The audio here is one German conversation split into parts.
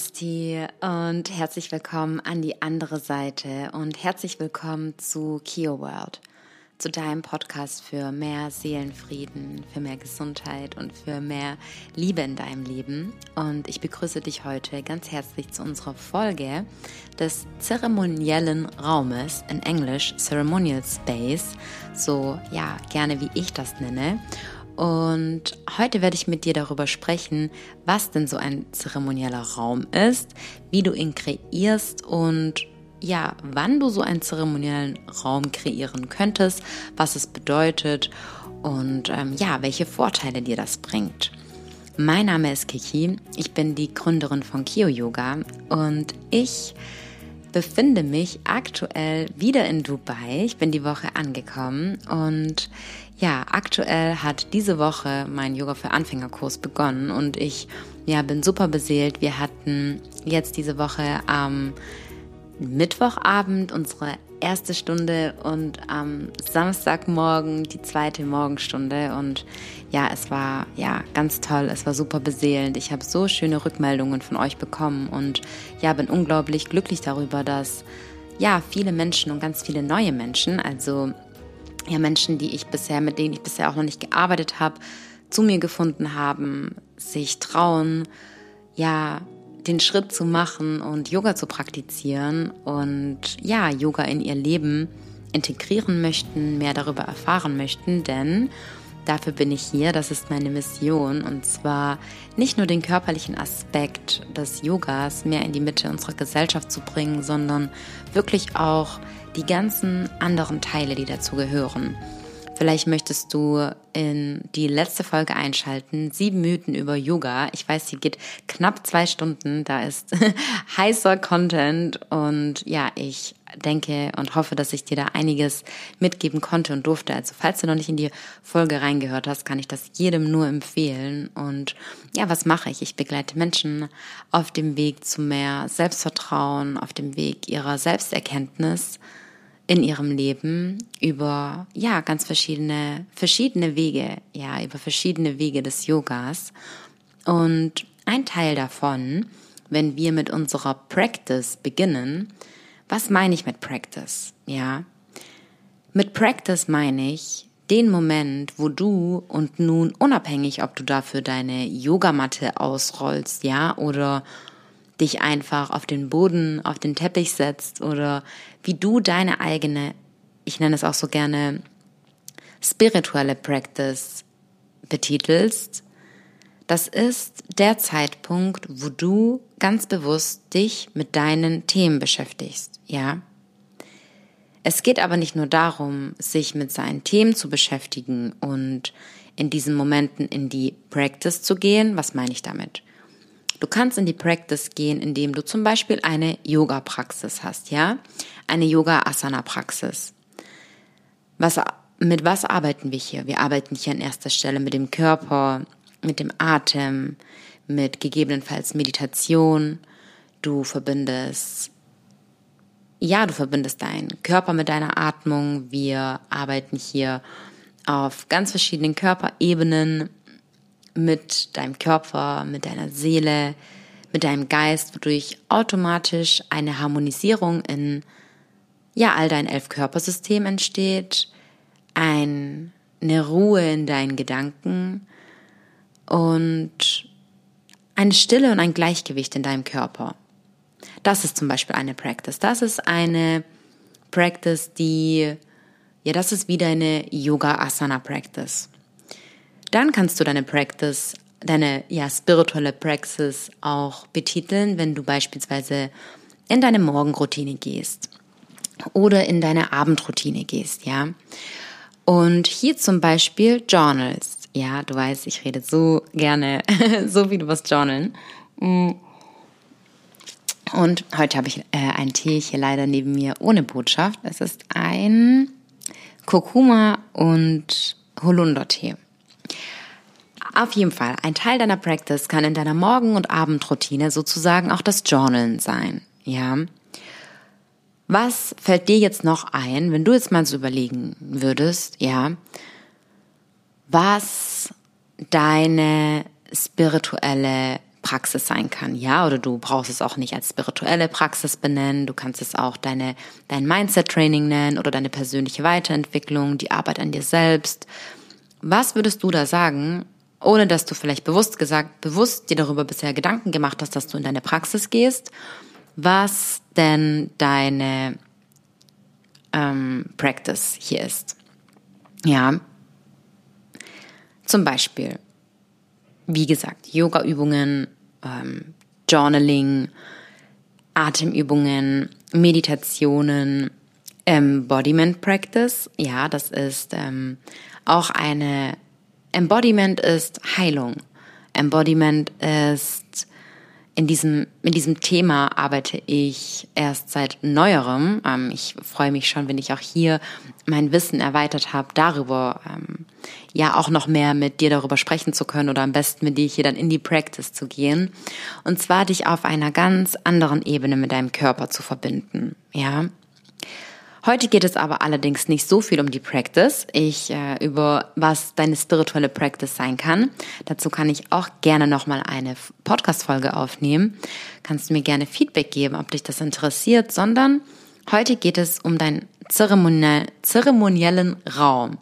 Namaste und herzlich willkommen an die andere Seite und herzlich willkommen zu Kio World, zu deinem Podcast für mehr Seelenfrieden, für mehr Gesundheit und für mehr Liebe in deinem Leben. Und ich begrüße dich heute ganz herzlich zu unserer Folge des zeremoniellen Raumes, in Englisch Ceremonial Space, so ja, gerne wie ich das nenne. Und heute werde ich mit dir darüber sprechen, was denn so ein zeremonieller Raum ist, wie du ihn kreierst und ja, wann du so einen zeremoniellen Raum kreieren könntest, was es bedeutet und ähm, ja, welche Vorteile dir das bringt. Mein Name ist Kiki, ich bin die Gründerin von Kio Yoga und ich befinde mich aktuell wieder in Dubai. Ich bin die Woche angekommen und ja, aktuell hat diese Woche mein Yoga für Anfängerkurs begonnen und ich ja, bin super beseelt. Wir hatten jetzt diese Woche am Mittwochabend unsere erste Stunde und am Samstagmorgen die zweite Morgenstunde und ja, es war ja ganz toll, es war super beseelend. Ich habe so schöne Rückmeldungen von euch bekommen und ja, bin unglaublich glücklich darüber, dass ja, viele Menschen und ganz viele neue Menschen, also ja, Menschen, die ich bisher, mit denen ich bisher auch noch nicht gearbeitet habe, zu mir gefunden haben, sich trauen, ja, den Schritt zu machen und Yoga zu praktizieren und ja, Yoga in ihr Leben integrieren möchten, mehr darüber erfahren möchten, denn dafür bin ich hier, das ist meine Mission. Und zwar nicht nur den körperlichen Aspekt des Yogas mehr in die Mitte unserer Gesellschaft zu bringen, sondern wirklich auch die ganzen anderen Teile, die dazu gehören. Vielleicht möchtest du in die letzte Folge einschalten. Sieben Mythen über Yoga. Ich weiß, sie geht knapp zwei Stunden. Da ist heißer Content. Und ja, ich denke und hoffe, dass ich dir da einiges mitgeben konnte und durfte. Also falls du noch nicht in die Folge reingehört hast, kann ich das jedem nur empfehlen. Und ja, was mache ich? Ich begleite Menschen auf dem Weg zu mehr Selbstvertrauen, auf dem Weg ihrer Selbsterkenntnis in ihrem Leben über ja ganz verschiedene verschiedene Wege, ja über verschiedene Wege des Yogas und ein Teil davon, wenn wir mit unserer Practice beginnen, was meine ich mit Practice? Ja, mit Practice meine ich den Moment, wo du und nun unabhängig, ob du dafür deine Yogamatte ausrollst, ja, oder dich einfach auf den Boden, auf den Teppich setzt oder wie du deine eigene, ich nenne es auch so gerne, spirituelle Practice betitelst, das ist der Zeitpunkt, wo du ganz bewusst dich mit deinen Themen beschäftigst, ja? Es geht aber nicht nur darum, sich mit seinen Themen zu beschäftigen und in diesen Momenten in die Practice zu gehen. Was meine ich damit? Du kannst in die Practice gehen, indem du zum Beispiel eine Yoga-Praxis hast, ja? Eine Yoga-Asana-Praxis. Was, mit was arbeiten wir hier? Wir arbeiten hier an erster Stelle mit dem Körper, mit dem Atem, mit gegebenenfalls Meditation. Du verbindest, ja, du verbindest deinen Körper mit deiner Atmung. Wir arbeiten hier auf ganz verschiedenen Körperebenen mit deinem Körper, mit deiner Seele, mit deinem Geist, wodurch automatisch eine Harmonisierung in ja all dein elf Körpersystem entsteht, ein, eine Ruhe in deinen Gedanken und eine Stille und ein Gleichgewicht in deinem Körper. Das ist zum Beispiel eine Practice. Das ist eine Practice, die, ja, das ist wieder eine Yoga Asana Practice. Dann kannst du deine Practice, deine ja, spirituelle Praxis auch betiteln, wenn du beispielsweise in deine Morgenroutine gehst oder in deine Abendroutine gehst, ja. Und hier zum Beispiel Journals. Ja, du weißt, ich rede so gerne, so viel über Journalen. Und heute habe ich äh, einen Tee hier leider neben mir ohne Botschaft. Es ist ein Kurkuma und Holundertee. Auf jeden Fall, ein Teil deiner Practice kann in deiner Morgen- und Abendroutine sozusagen auch das Journalen sein. Ja. Was fällt dir jetzt noch ein, wenn du jetzt mal so überlegen würdest, ja, was deine spirituelle Praxis sein kann, ja, oder du brauchst es auch nicht als spirituelle Praxis benennen, du kannst es auch deine, dein Mindset-Training nennen oder deine persönliche Weiterentwicklung, die Arbeit an dir selbst. Was würdest du da sagen, ohne dass du vielleicht bewusst gesagt, bewusst dir darüber bisher Gedanken gemacht hast, dass du in deine Praxis gehst, was denn deine ähm, Practice hier ist? Ja, zum Beispiel, wie gesagt, Yoga-Übungen, ähm, Journaling, Atemübungen, Meditationen, Embodiment Practice. Ja, das ist ähm, auch eine, Embodiment ist Heilung. Embodiment ist in diesem, in diesem Thema arbeite ich erst seit neuerem. Ähm, ich freue mich schon, wenn ich auch hier mein Wissen erweitert habe, darüber ähm, ja auch noch mehr mit dir darüber sprechen zu können oder am besten mit dir hier dann in die Practice zu gehen. Und zwar dich auf einer ganz anderen Ebene mit deinem Körper zu verbinden. Ja. Heute geht es aber allerdings nicht so viel um die Practice, ich äh, über was deine spirituelle Practice sein kann. Dazu kann ich auch gerne nochmal eine Podcast-Folge aufnehmen. Kannst du mir gerne Feedback geben, ob dich das interessiert, sondern heute geht es um deinen zeremoniell, zeremoniellen Raum.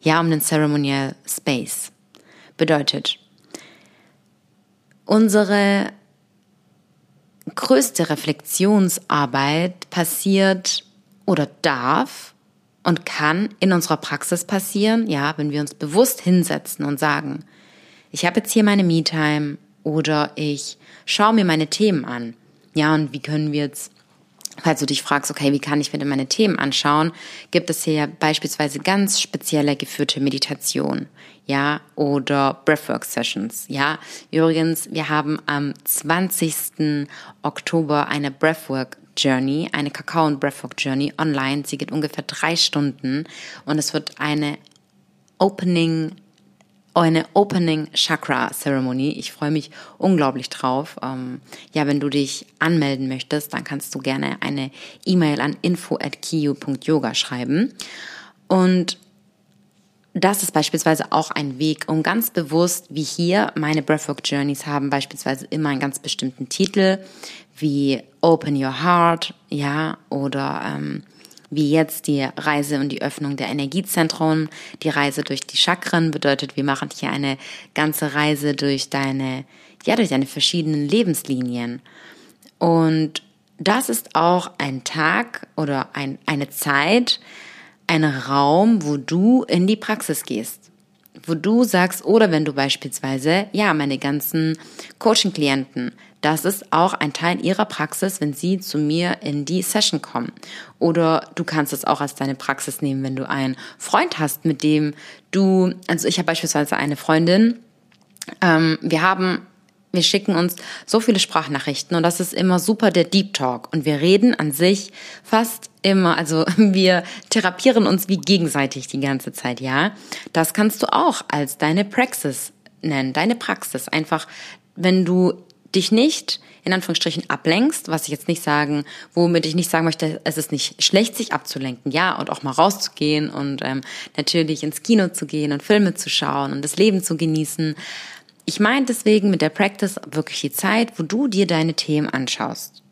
Ja, um den Ceremonial Space. Bedeutet, unsere größte Reflexionsarbeit passiert oder darf und kann in unserer Praxis passieren, ja, wenn wir uns bewusst hinsetzen und sagen, ich habe jetzt hier meine Me-Time oder ich schaue mir meine Themen an. Ja, und wie können wir jetzt, falls du dich fragst, okay, wie kann ich mir denn meine Themen anschauen, gibt es hier ja beispielsweise ganz spezielle geführte Meditation, ja, oder Breathwork Sessions, ja. Übrigens, wir haben am 20. Oktober eine Breathwork Journey, eine Kakao- und Breathwork Journey online. Sie geht ungefähr drei Stunden und es wird eine Opening eine Opening Chakra Ceremony. Ich freue mich unglaublich drauf. Ähm, ja, wenn du dich anmelden möchtest, dann kannst du gerne eine E-Mail an info@kiu.yoga schreiben. Und das ist beispielsweise auch ein Weg, um ganz bewusst, wie hier meine Breathwork Journeys haben beispielsweise immer einen ganz bestimmten Titel wie Open Your Heart, ja, oder ähm, wie jetzt die Reise und die Öffnung der Energiezentren, die Reise durch die Chakren bedeutet, wir machen hier eine ganze Reise durch deine, ja, durch deine verschiedenen Lebenslinien. Und das ist auch ein Tag oder ein, eine Zeit, ein Raum, wo du in die Praxis gehst. Wo du sagst, oder wenn du beispielsweise, ja, meine ganzen Coaching-Klienten, das ist auch ein Teil ihrer Praxis, wenn sie zu mir in die Session kommen. Oder du kannst es auch als deine Praxis nehmen, wenn du einen Freund hast, mit dem du, also ich habe beispielsweise eine Freundin, ähm, wir haben wir schicken uns so viele Sprachnachrichten und das ist immer super der Deep Talk. Und wir reden an sich fast immer, also wir therapieren uns wie gegenseitig die ganze Zeit, ja. Das kannst du auch als deine Praxis nennen, deine Praxis. Einfach, wenn du dich nicht in Anführungsstrichen ablenkst, was ich jetzt nicht sagen, womit ich nicht sagen möchte, es ist nicht schlecht, sich abzulenken, ja, und auch mal rauszugehen und ähm, natürlich ins Kino zu gehen und Filme zu schauen und das Leben zu genießen. Ich meine deswegen mit der Practice wirklich die Zeit, wo du dir deine Themen anschaust.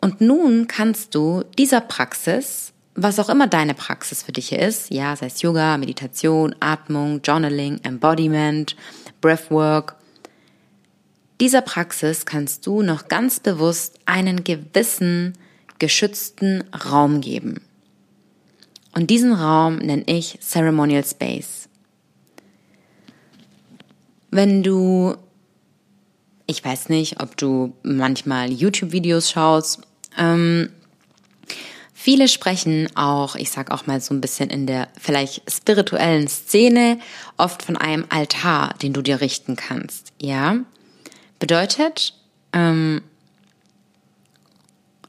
Und nun kannst du dieser Praxis, was auch immer deine Praxis für dich ist, ja, sei es Yoga, Meditation, Atmung, Journaling, Embodiment, Breathwork, dieser Praxis kannst du noch ganz bewusst einen gewissen geschützten Raum geben. Und diesen Raum nenne ich Ceremonial Space. Wenn du, ich weiß nicht, ob du manchmal YouTube-Videos schaust, ähm, viele sprechen auch, ich sag auch mal so ein bisschen in der vielleicht spirituellen Szene, oft von einem Altar, den du dir richten kannst, ja? Bedeutet, ähm,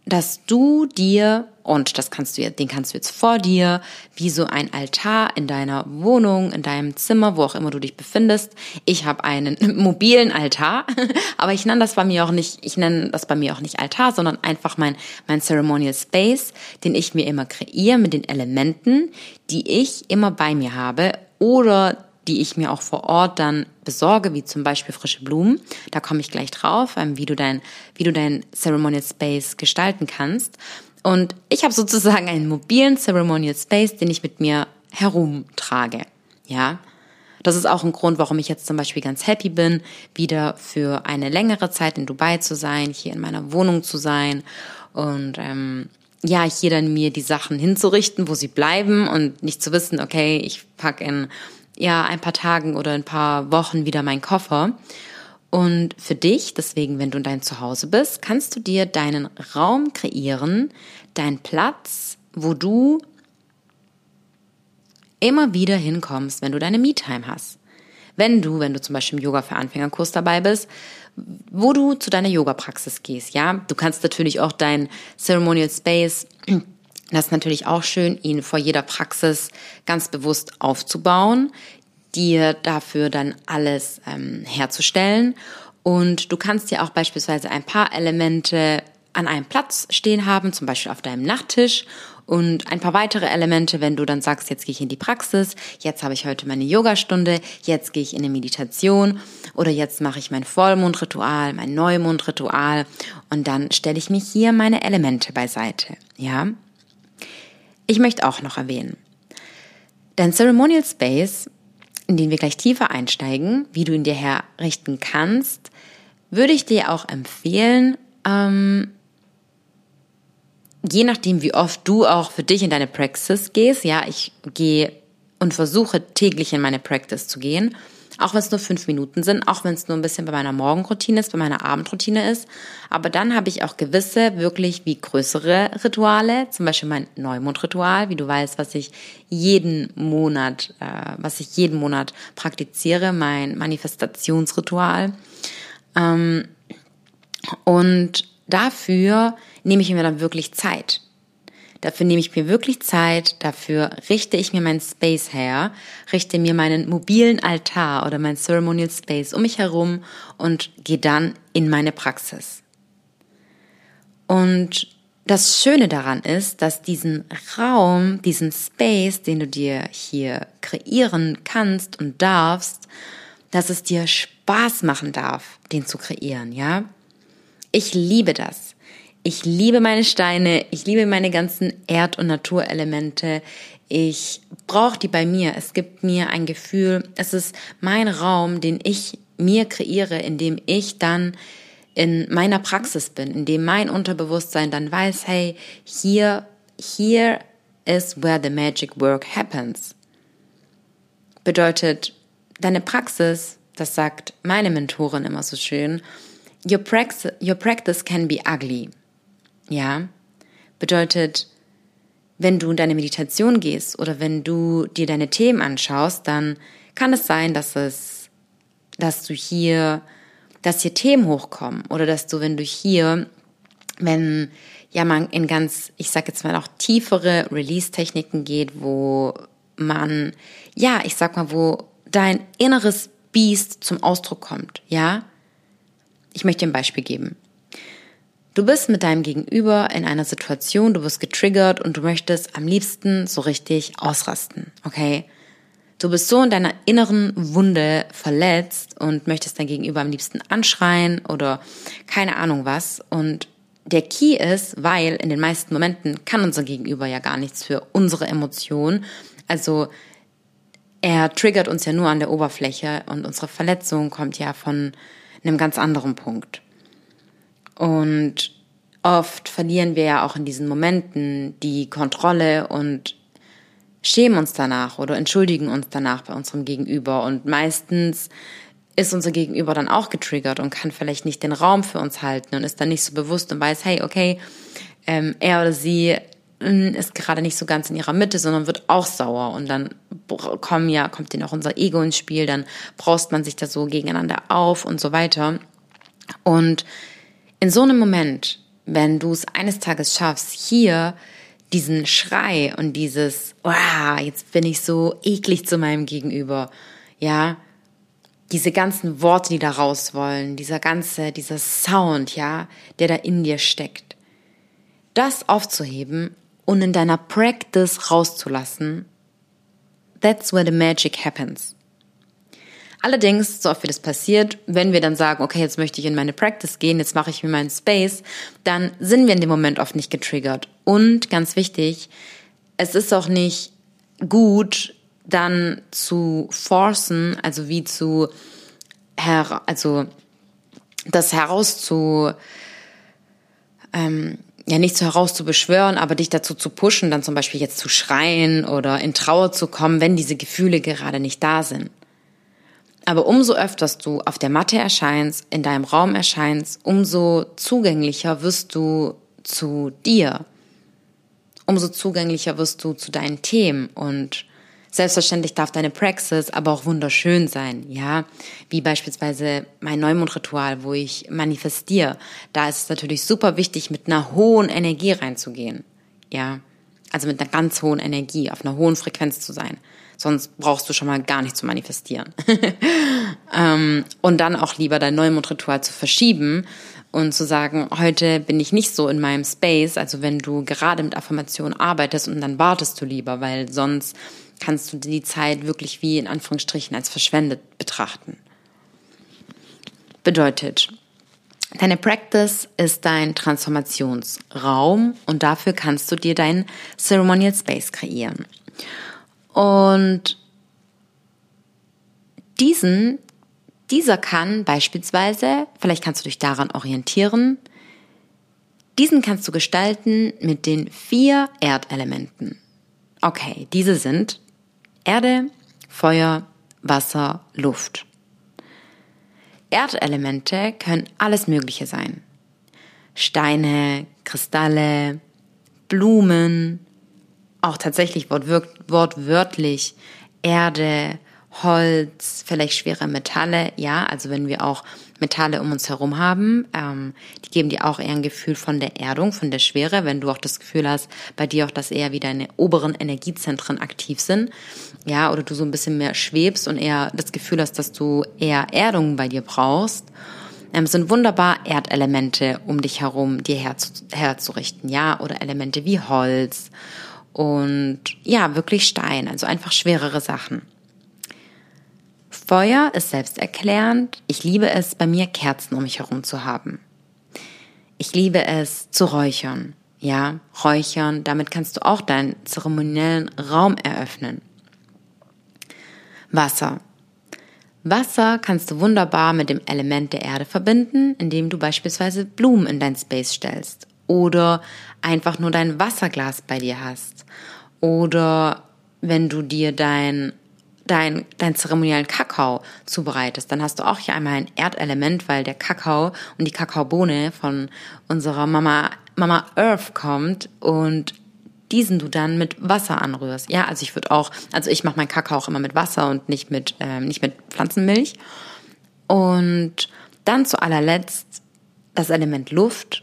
dass du dir, und das kannst du, den kannst du jetzt vor dir, wie so ein Altar in deiner Wohnung, in deinem Zimmer, wo auch immer du dich befindest. Ich habe einen mobilen Altar, aber ich nenne das bei mir auch nicht, ich nenne das bei mir auch nicht Altar, sondern einfach mein, mein Ceremonial Space, den ich mir immer kreiere mit den Elementen, die ich immer bei mir habe oder die ich mir auch vor Ort dann besorge, wie zum Beispiel frische Blumen. Da komme ich gleich drauf, ähm, wie du dein, wie du dein Ceremonial Space gestalten kannst. Und ich habe sozusagen einen mobilen Ceremonial Space, den ich mit mir herumtrage. Ja. Das ist auch ein Grund, warum ich jetzt zum Beispiel ganz happy bin, wieder für eine längere Zeit in Dubai zu sein, hier in meiner Wohnung zu sein und ähm, ja, hier dann mir die Sachen hinzurichten, wo sie bleiben und nicht zu wissen, okay, ich pack in ja ein paar Tagen oder ein paar Wochen wieder meinen Koffer. Und für dich, deswegen, wenn du in dein Zuhause bist, kannst du dir deinen Raum kreieren, deinen Platz, wo du immer wieder hinkommst, wenn du deine Me-Time hast. Wenn du, wenn du zum Beispiel im Yoga für Anfängerkurs dabei bist, wo du zu deiner Yoga-Praxis gehst, ja. Du kannst natürlich auch dein Ceremonial Space, das ist natürlich auch schön, ihn vor jeder Praxis ganz bewusst aufzubauen, dir dafür dann alles ähm, herzustellen. Und du kannst dir auch beispielsweise ein paar Elemente an einem Platz stehen haben, zum Beispiel auf deinem Nachttisch und ein paar weitere Elemente, wenn du dann sagst, jetzt gehe ich in die Praxis, jetzt habe ich heute meine Yogastunde, jetzt gehe ich in eine Meditation oder jetzt mache ich mein Vollmondritual, mein Neumondritual und dann stelle ich mich hier meine Elemente beiseite, ja? Ich möchte auch noch erwähnen, dein Ceremonial Space, in den wir gleich tiefer einsteigen, wie du ihn dir herrichten kannst, würde ich dir auch empfehlen, ähm, je nachdem, wie oft du auch für dich in deine Praxis gehst, ja, ich gehe und versuche täglich in meine Practice zu gehen, auch wenn es nur fünf Minuten sind, auch wenn es nur ein bisschen bei meiner Morgenroutine ist, bei meiner Abendroutine ist. Aber dann habe ich auch gewisse, wirklich wie größere Rituale, zum Beispiel mein Neumondritual, wie du weißt, was ich jeden Monat, äh, was ich jeden Monat praktiziere, mein Manifestationsritual. Ähm, und dafür nehme ich mir dann wirklich Zeit. Dafür nehme ich mir wirklich Zeit, dafür richte ich mir meinen Space her, richte mir meinen mobilen Altar oder mein Ceremonial Space um mich herum und gehe dann in meine Praxis. Und das Schöne daran ist, dass diesen Raum, diesen Space, den du dir hier kreieren kannst und darfst, dass es dir Spaß machen darf, den zu kreieren, ja? Ich liebe das. Ich liebe meine Steine, ich liebe meine ganzen Erd- und Naturelemente. Ich brauche die bei mir. Es gibt mir ein Gefühl, es ist mein Raum, den ich mir kreiere, in dem ich dann in meiner Praxis bin, in dem mein Unterbewusstsein dann weiß, hey, hier, here is where the magic work happens. Bedeutet, deine Praxis, das sagt meine Mentorin immer so schön, your practice, your practice can be ugly. Ja, bedeutet, wenn du in deine Meditation gehst oder wenn du dir deine Themen anschaust, dann kann es sein, dass es, dass du hier, dass hier Themen hochkommen oder dass du, wenn du hier, wenn ja man in ganz, ich sag jetzt mal auch tiefere Release-Techniken geht, wo man, ja, ich sag mal, wo dein inneres Biest zum Ausdruck kommt, ja. Ich möchte dir ein Beispiel geben. Du bist mit deinem Gegenüber in einer Situation, du wirst getriggert und du möchtest am liebsten so richtig ausrasten, okay? Du bist so in deiner inneren Wunde verletzt und möchtest dein Gegenüber am liebsten anschreien oder keine Ahnung was. Und der Key ist, weil in den meisten Momenten kann unser Gegenüber ja gar nichts für unsere Emotionen. Also er triggert uns ja nur an der Oberfläche und unsere Verletzung kommt ja von einem ganz anderen Punkt. Und oft verlieren wir ja auch in diesen Momenten die Kontrolle und schämen uns danach oder entschuldigen uns danach bei unserem Gegenüber. Und meistens ist unser Gegenüber dann auch getriggert und kann vielleicht nicht den Raum für uns halten und ist dann nicht so bewusst und weiß, hey, okay, ähm, er oder sie hm, ist gerade nicht so ganz in ihrer Mitte, sondern wird auch sauer und dann kommen ja, kommt denen auch unser Ego ins Spiel, dann braust man sich da so gegeneinander auf und so weiter. Und in so einem Moment, wenn du es eines Tages schaffst, hier diesen Schrei und dieses, wow, jetzt bin ich so eklig zu meinem Gegenüber, ja, diese ganzen Worte, die da raus wollen, dieser ganze, dieser Sound, ja, der da in dir steckt, das aufzuheben und in deiner Practice rauszulassen, that's where the magic happens. Allerdings, so oft wie das passiert, wenn wir dann sagen, okay, jetzt möchte ich in meine Practice gehen, jetzt mache ich mir meinen Space, dann sind wir in dem Moment oft nicht getriggert. Und ganz wichtig, es ist auch nicht gut, dann zu forcen, also wie zu, her, also das herauszu, ähm, ja nicht so herauszubeschwören, aber dich dazu zu pushen, dann zum Beispiel jetzt zu schreien oder in Trauer zu kommen, wenn diese Gefühle gerade nicht da sind. Aber umso öfters du auf der Matte erscheinst, in deinem Raum erscheinst, umso zugänglicher wirst du zu dir. Umso zugänglicher wirst du zu deinen Themen und Selbstverständlich darf deine Praxis aber auch wunderschön sein, ja. Wie beispielsweise mein Neumondritual, wo ich manifestiere. Da ist es natürlich super wichtig, mit einer hohen Energie reinzugehen, ja. Also mit einer ganz hohen Energie, auf einer hohen Frequenz zu sein. Sonst brauchst du schon mal gar nicht zu manifestieren. ähm, und dann auch lieber dein Neumondritual zu verschieben und zu sagen, heute bin ich nicht so in meinem Space, also wenn du gerade mit Affirmation arbeitest und dann wartest du lieber, weil sonst kannst du die Zeit wirklich wie in Anführungsstrichen als verschwendet betrachten. Bedeutet, deine Practice ist dein Transformationsraum und dafür kannst du dir deinen Ceremonial Space kreieren. Und diesen, dieser kann beispielsweise, vielleicht kannst du dich daran orientieren, diesen kannst du gestalten mit den vier Erdelementen. Okay, diese sind Erde, Feuer, Wasser, Luft. Erdelemente können alles Mögliche sein. Steine, Kristalle, Blumen, auch tatsächlich wortwörtlich Erde, Holz, vielleicht schwere Metalle, ja, also wenn wir auch Metalle um uns herum haben, ähm, die geben dir auch eher ein Gefühl von der Erdung, von der Schwere, wenn du auch das Gefühl hast, bei dir auch, dass eher wie deine oberen Energiezentren aktiv sind, ja, oder du so ein bisschen mehr schwebst und eher das Gefühl hast, dass du eher Erdung bei dir brauchst. Ähm, sind wunderbar Erdelemente um dich herum dir herzu, herzurichten, ja, oder Elemente wie Holz und ja, wirklich Stein, also einfach schwerere Sachen. Feuer ist selbsterklärend. Ich liebe es, bei mir Kerzen um mich herum zu haben. Ich liebe es zu räuchern. Ja, räuchern, damit kannst du auch deinen zeremoniellen Raum eröffnen. Wasser. Wasser kannst du wunderbar mit dem Element der Erde verbinden, indem du beispielsweise Blumen in dein Space stellst oder einfach nur dein Wasserglas bei dir hast oder wenn du dir dein dein, dein zeremoniellen Kakao zubereitest, dann hast du auch hier einmal ein Erdelement, weil der Kakao und die Kakaobohne von unserer Mama, Mama Earth kommt und diesen du dann mit Wasser anrührst. Ja, also ich würde auch, also ich mache meinen Kakao auch immer mit Wasser und nicht mit, ähm, nicht mit Pflanzenmilch. Und dann zu allerletzt das Element Luft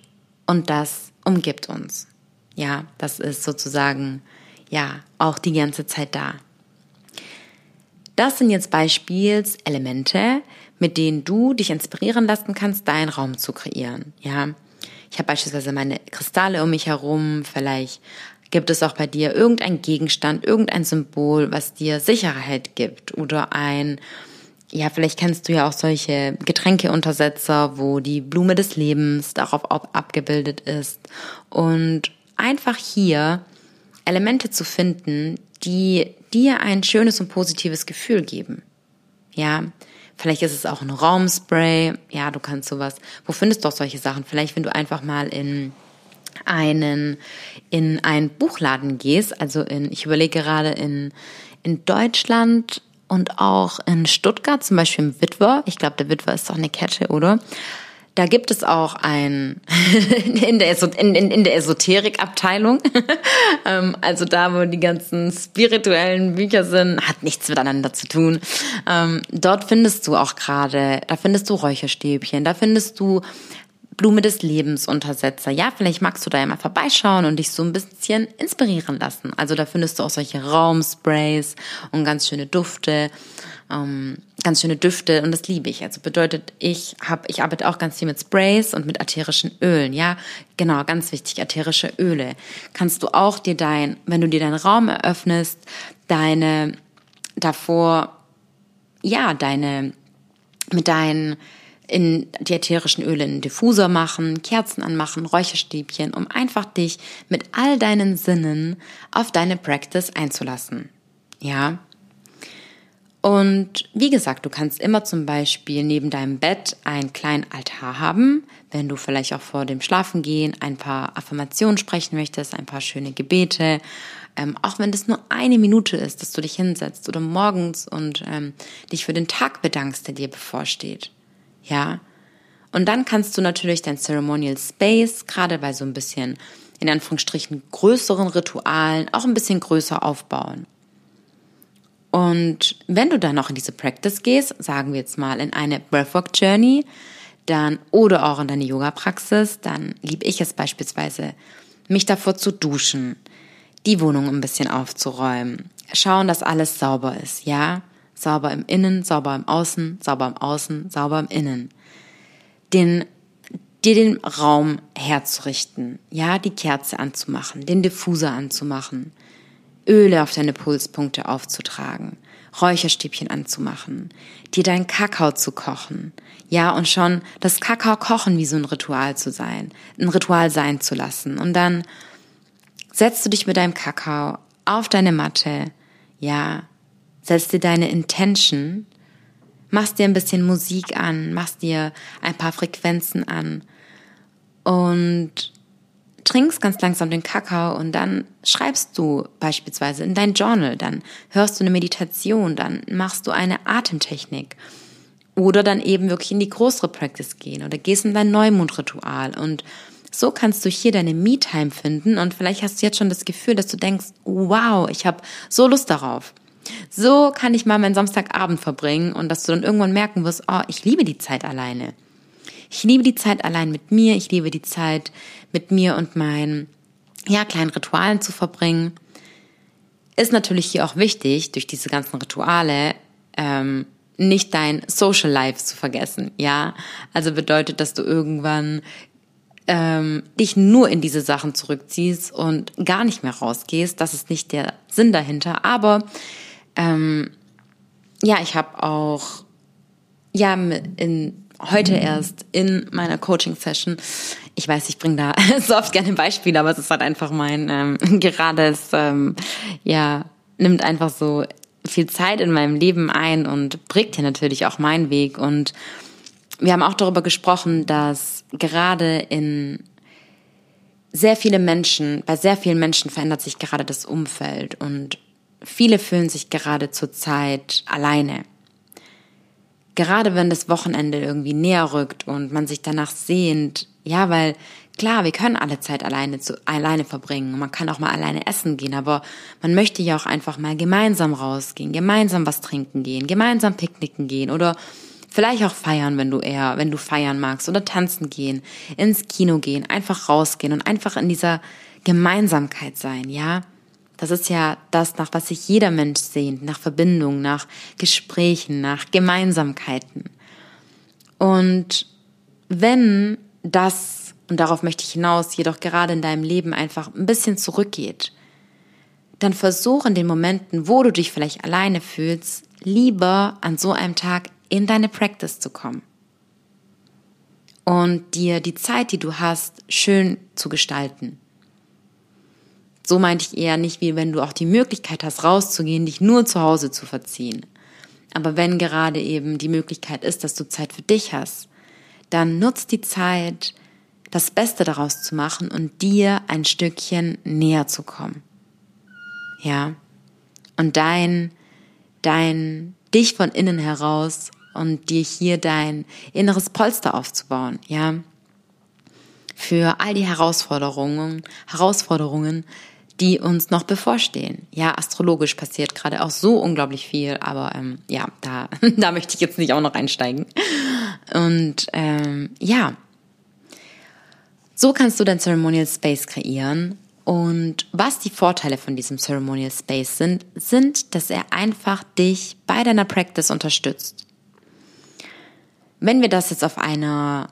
und das umgibt uns. Ja, das ist sozusagen, ja, auch die ganze Zeit da. Das sind jetzt Beispielselemente, mit denen du dich inspirieren lassen kannst, deinen Raum zu kreieren. Ja, ich habe beispielsweise meine Kristalle um mich herum. Vielleicht gibt es auch bei dir irgendein Gegenstand, irgendein Symbol, was dir Sicherheit gibt oder ein ja, vielleicht kennst du ja auch solche Getränkeuntersetzer, wo die Blume des Lebens darauf abgebildet ist. Und einfach hier Elemente zu finden, die dir ein schönes und positives Gefühl geben. Ja, vielleicht ist es auch ein Raumspray. Ja, du kannst sowas. Wo findest du auch solche Sachen? Vielleicht, wenn du einfach mal in einen, in einen Buchladen gehst, also in, ich überlege gerade in, in Deutschland und auch in Stuttgart, zum Beispiel im Witwer. Ich glaube, der Witwer ist doch eine Kette, oder? Da gibt es auch ein in der, in, in, in der Esoterikabteilung, ähm, also da, wo die ganzen spirituellen Bücher sind, hat nichts miteinander zu tun. Ähm, dort findest du auch gerade, da findest du Räucherstäbchen, da findest du Blume des Lebens Untersetzer. Ja, vielleicht magst du da ja mal vorbeischauen und dich so ein bisschen inspirieren lassen. Also da findest du auch solche Raumsprays und ganz schöne Dufte ähm, ganz schöne Düfte und das liebe ich. Also bedeutet, ich habe, ich arbeite auch ganz viel mit Sprays und mit ätherischen Ölen. Ja, genau, ganz wichtig, ätherische Öle. Kannst du auch dir dein, wenn du dir deinen Raum eröffnest, deine davor ja, deine, mit deinen in die ätherischen Öle in den Diffusor machen, Kerzen anmachen, Räucherstäbchen, um einfach dich mit all deinen Sinnen auf deine Practice einzulassen. Ja. Und wie gesagt, du kannst immer zum Beispiel neben deinem Bett einen kleinen Altar haben, wenn du vielleicht auch vor dem Schlafengehen ein paar Affirmationen sprechen möchtest, ein paar schöne Gebete, ähm, auch wenn das nur eine Minute ist, dass du dich hinsetzt oder morgens und ähm, dich für den Tag bedankst, der dir bevorsteht. Ja. Und dann kannst du natürlich dein Ceremonial Space, gerade bei so ein bisschen, in Anführungsstrichen, größeren Ritualen, auch ein bisschen größer aufbauen. Und wenn du dann noch in diese Practice gehst, sagen wir jetzt mal in eine Breathwork Journey, dann oder auch in deine Yoga Praxis, dann liebe ich es beispielsweise, mich davor zu duschen, die Wohnung ein bisschen aufzuräumen, schauen, dass alles sauber ist, ja? Sauber im Innen, sauber im Außen, sauber im Außen, sauber im Innen. Den, dir den Raum herzurichten, ja, die Kerze anzumachen, den Diffuser anzumachen, Öle auf deine Pulspunkte aufzutragen, Räucherstäbchen anzumachen, dir deinen Kakao zu kochen, ja, und schon das Kakao kochen wie so ein Ritual zu sein, ein Ritual sein zu lassen. Und dann setzt du dich mit deinem Kakao auf deine Matte, ja, setzt dir deine Intention, machst dir ein bisschen Musik an, machst dir ein paar Frequenzen an und trinkst ganz langsam den Kakao und dann schreibst du beispielsweise in dein Journal, dann hörst du eine Meditation, dann machst du eine Atemtechnik oder dann eben wirklich in die größere Practice gehen oder gehst in dein Neumondritual und so kannst du hier deine Me-Time finden und vielleicht hast du jetzt schon das Gefühl, dass du denkst, wow, ich habe so Lust darauf. So kann ich mal meinen Samstagabend verbringen und dass du dann irgendwann merken wirst, oh, ich liebe die Zeit alleine. Ich liebe die Zeit allein mit mir, ich liebe die Zeit mit mir und meinen ja, kleinen Ritualen zu verbringen. Ist natürlich hier auch wichtig, durch diese ganzen Rituale ähm, nicht dein Social Life zu vergessen, ja. Also bedeutet, dass du irgendwann ähm, dich nur in diese Sachen zurückziehst und gar nicht mehr rausgehst. Das ist nicht der Sinn dahinter. Aber ähm, ja, ich habe auch ja in heute erst in meiner Coaching-Session. Ich weiß, ich bringe da so oft gerne Beispiele, aber es ist halt einfach mein ähm, gerades, ähm, ja, nimmt einfach so viel Zeit in meinem Leben ein und prägt hier natürlich auch meinen Weg. Und wir haben auch darüber gesprochen, dass gerade in sehr viele Menschen, bei sehr vielen Menschen verändert sich gerade das Umfeld und viele fühlen sich gerade zur Zeit alleine gerade wenn das Wochenende irgendwie näher rückt und man sich danach sehnt, ja, weil klar, wir können alle Zeit alleine zu, alleine verbringen. Man kann auch mal alleine essen gehen, aber man möchte ja auch einfach mal gemeinsam rausgehen, gemeinsam was trinken gehen, gemeinsam picknicken gehen oder vielleicht auch feiern, wenn du eher, wenn du feiern magst oder tanzen gehen, ins Kino gehen, einfach rausgehen und einfach in dieser Gemeinsamkeit sein, ja? Das ist ja das, nach was sich jeder Mensch sehnt, nach Verbindung, nach Gesprächen, nach Gemeinsamkeiten. Und wenn das, und darauf möchte ich hinaus, jedoch gerade in deinem Leben einfach ein bisschen zurückgeht, dann versuch in den Momenten, wo du dich vielleicht alleine fühlst, lieber an so einem Tag in deine Practice zu kommen. Und dir die Zeit, die du hast, schön zu gestalten. So meinte ich eher nicht, wie wenn du auch die Möglichkeit hast, rauszugehen, dich nur zu Hause zu verziehen. Aber wenn gerade eben die Möglichkeit ist, dass du Zeit für dich hast, dann nutzt die Zeit, das Beste daraus zu machen und dir ein Stückchen näher zu kommen. Ja. Und dein, dein, dich von innen heraus und dir hier dein inneres Polster aufzubauen, ja. Für all die Herausforderungen, Herausforderungen, die uns noch bevorstehen. Ja, astrologisch passiert gerade auch so unglaublich viel, aber ähm, ja, da, da möchte ich jetzt nicht auch noch einsteigen. Und ähm, ja, so kannst du dein Ceremonial Space kreieren. Und was die Vorteile von diesem Ceremonial Space sind, sind, dass er einfach dich bei deiner Practice unterstützt. Wenn wir das jetzt auf einer,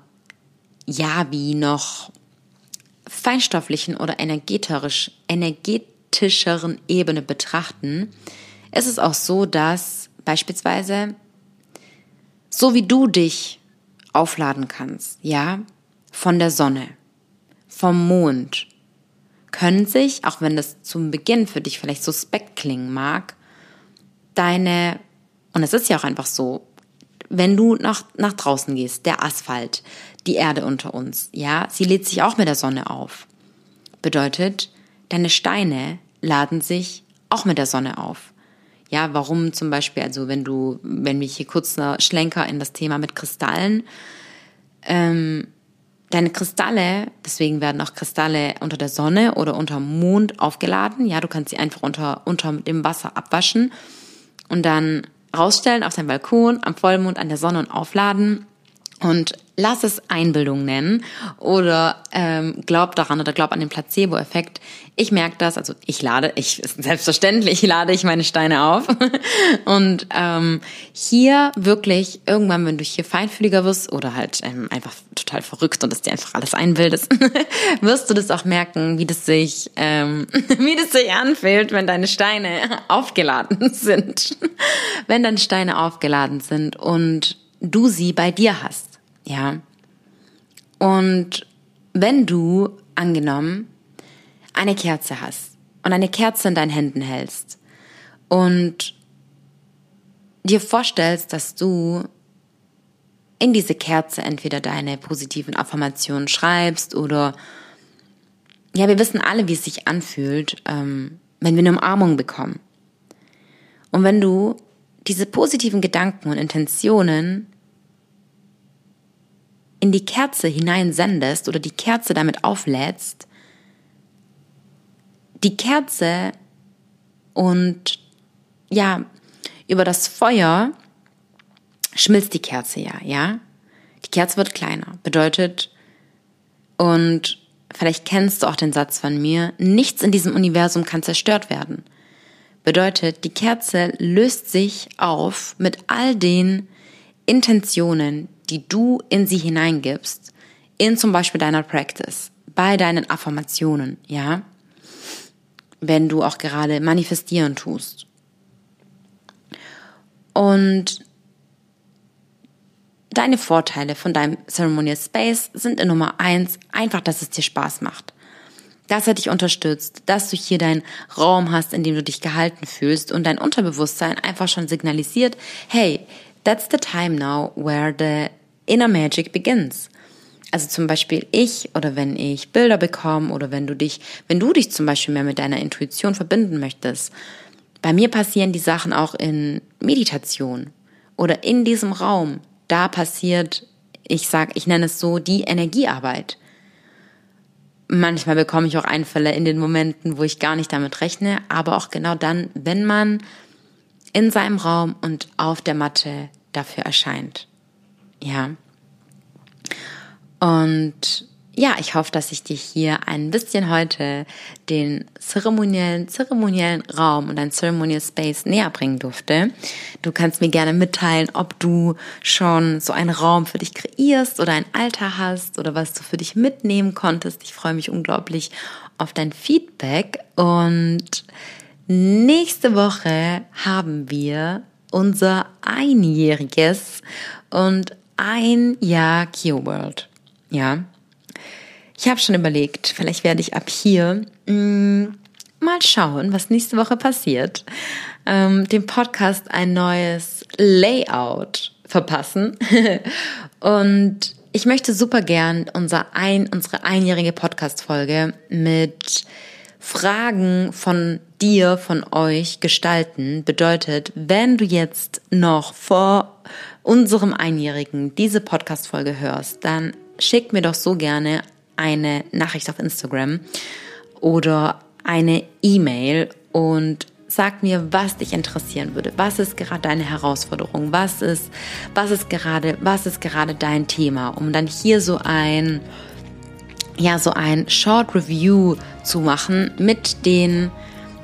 ja, wie noch feinstofflichen oder energetisch, energetischeren Ebene betrachten, ist es auch so, dass beispielsweise so wie du dich aufladen kannst, ja, von der Sonne, vom Mond, können sich, auch wenn das zum Beginn für dich vielleicht suspekt klingen mag, deine, und es ist ja auch einfach so, wenn du nach, nach draußen gehst, der Asphalt, die Erde unter uns, ja, sie lädt sich auch mit der Sonne auf. Bedeutet, deine Steine laden sich auch mit der Sonne auf. Ja, warum zum Beispiel, also wenn du, wenn wir hier kurz Schlenker in das Thema mit Kristallen, ähm, deine Kristalle, deswegen werden auch Kristalle unter der Sonne oder unter Mond aufgeladen. Ja, du kannst sie einfach unter, unter dem Wasser abwaschen und dann rausstellen auf deinem Balkon am Vollmond an der Sonne und aufladen. Und lass es Einbildung nennen oder ähm, glaub daran oder glaub an den Placebo-Effekt. Ich merke das, also ich lade, ich selbstverständlich lade ich meine Steine auf. Und ähm, hier wirklich irgendwann, wenn du hier feinfühliger wirst oder halt ähm, einfach total verrückt und dass dir einfach alles einbildest, wirst du das auch merken, wie das sich, ähm, wie das sich anfühlt, wenn deine Steine aufgeladen sind. wenn deine Steine aufgeladen sind und du sie bei dir hast. Ja. Und wenn du, angenommen, eine Kerze hast und eine Kerze in deinen Händen hältst und dir vorstellst, dass du in diese Kerze entweder deine positiven Affirmationen schreibst oder ja, wir wissen alle, wie es sich anfühlt, ähm, wenn wir eine Umarmung bekommen. Und wenn du diese positiven Gedanken und Intentionen in die Kerze hineinsendest oder die Kerze damit auflädst, die Kerze und ja, über das Feuer schmilzt die Kerze ja, ja? Die Kerze wird kleiner. Bedeutet, und vielleicht kennst du auch den Satz von mir, nichts in diesem Universum kann zerstört werden. Bedeutet, die Kerze löst sich auf mit all den Intentionen, die du in sie hineingibst, in zum Beispiel deiner Practice, bei deinen Affirmationen, ja, wenn du auch gerade manifestieren tust. Und deine Vorteile von deinem Ceremonial Space sind in Nummer eins einfach, dass es dir Spaß macht. Dass er dich unterstützt, dass du hier deinen Raum hast, in dem du dich gehalten fühlst und dein Unterbewusstsein einfach schon signalisiert, hey, that's the time now where the inner magic begins. Also zum Beispiel ich oder wenn ich Bilder bekomme oder wenn du dich, wenn du dich zum Beispiel mehr mit deiner Intuition verbinden möchtest. Bei mir passieren die Sachen auch in Meditation oder in diesem Raum. Da passiert, ich sag, ich nenne es so, die Energiearbeit. Manchmal bekomme ich auch Einfälle in den Momenten, wo ich gar nicht damit rechne, aber auch genau dann, wenn man in seinem Raum und auf der Matte dafür erscheint. Ja. Und ja, ich hoffe, dass ich dir hier ein bisschen heute den zeremoniellen, zeremoniellen Raum und dein Ceremonial Space näher bringen durfte. Du kannst mir gerne mitteilen, ob du schon so einen Raum für dich kreierst oder ein Alter hast oder was du für dich mitnehmen konntest. Ich freue mich unglaublich auf dein Feedback und nächste Woche haben wir unser einjähriges und ein Jahr Kio World. Ja. Ich habe schon überlegt, vielleicht werde ich ab hier mh, mm, mal schauen, was nächste Woche passiert. Ähm, dem Podcast ein neues Layout verpassen. Und ich möchte super gern unser ein, unsere einjährige Podcast-Folge mit Fragen von dir, von euch gestalten. Bedeutet, wenn du jetzt noch vor unserem Einjährigen diese Podcast-Folge hörst, dann schick mir doch so gerne eine Nachricht auf Instagram oder eine E-Mail und sag mir, was dich interessieren würde. Was ist gerade deine Herausforderung? Was ist, was ist gerade, was ist gerade dein Thema? Um dann hier so ein, ja, so ein Short Review zu machen mit den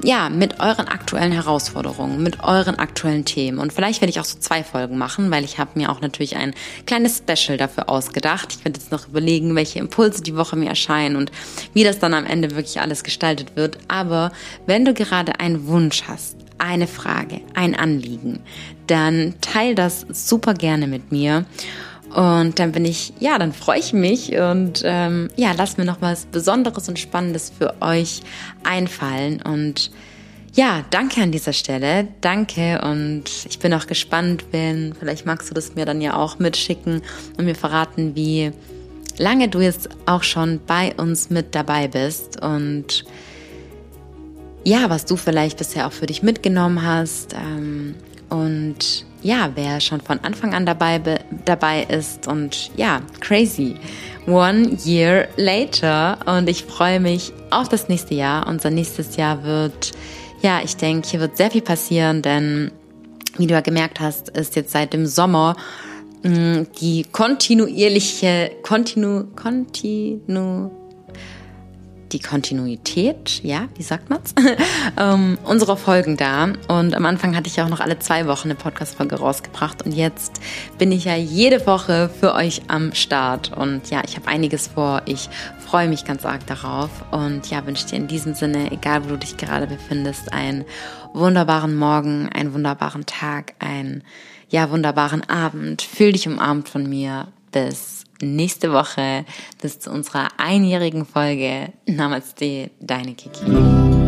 ja, mit euren aktuellen Herausforderungen, mit euren aktuellen Themen. Und vielleicht werde ich auch so zwei Folgen machen, weil ich habe mir auch natürlich ein kleines Special dafür ausgedacht. Ich werde jetzt noch überlegen, welche Impulse die Woche mir erscheinen und wie das dann am Ende wirklich alles gestaltet wird. Aber wenn du gerade einen Wunsch hast, eine Frage, ein Anliegen, dann teil das super gerne mit mir. Und dann bin ich, ja, dann freue ich mich und ähm, ja, lass mir noch was Besonderes und Spannendes für euch einfallen. Und ja, danke an dieser Stelle. Danke und ich bin auch gespannt, wenn, vielleicht magst du das mir dann ja auch mitschicken und mir verraten, wie lange du jetzt auch schon bei uns mit dabei bist und ja, was du vielleicht bisher auch für dich mitgenommen hast. Ähm, und ja, wer schon von Anfang an dabei, dabei ist und ja, crazy. One year later und ich freue mich auf das nächste Jahr. Unser nächstes Jahr wird, ja, ich denke, hier wird sehr viel passieren, denn wie du ja gemerkt hast, ist jetzt seit dem Sommer mh, mm, die kontinuierliche, kontinu, kontinu, die Kontinuität, ja, wie sagt man's, ähm, unserer Folgen da. Und am Anfang hatte ich auch noch alle zwei Wochen eine Podcast-Folge rausgebracht und jetzt bin ich ja jede Woche für euch am Start. Und ja, ich habe einiges vor. Ich freue mich ganz arg darauf und ja, wünsche dir in diesem Sinne, egal wo du dich gerade befindest, einen wunderbaren Morgen, einen wunderbaren Tag, einen ja, wunderbaren Abend. Fühl dich umarmt von mir. Bis nächste Woche bis zu unserer einjährigen Folge. Namaste, deine Kiki.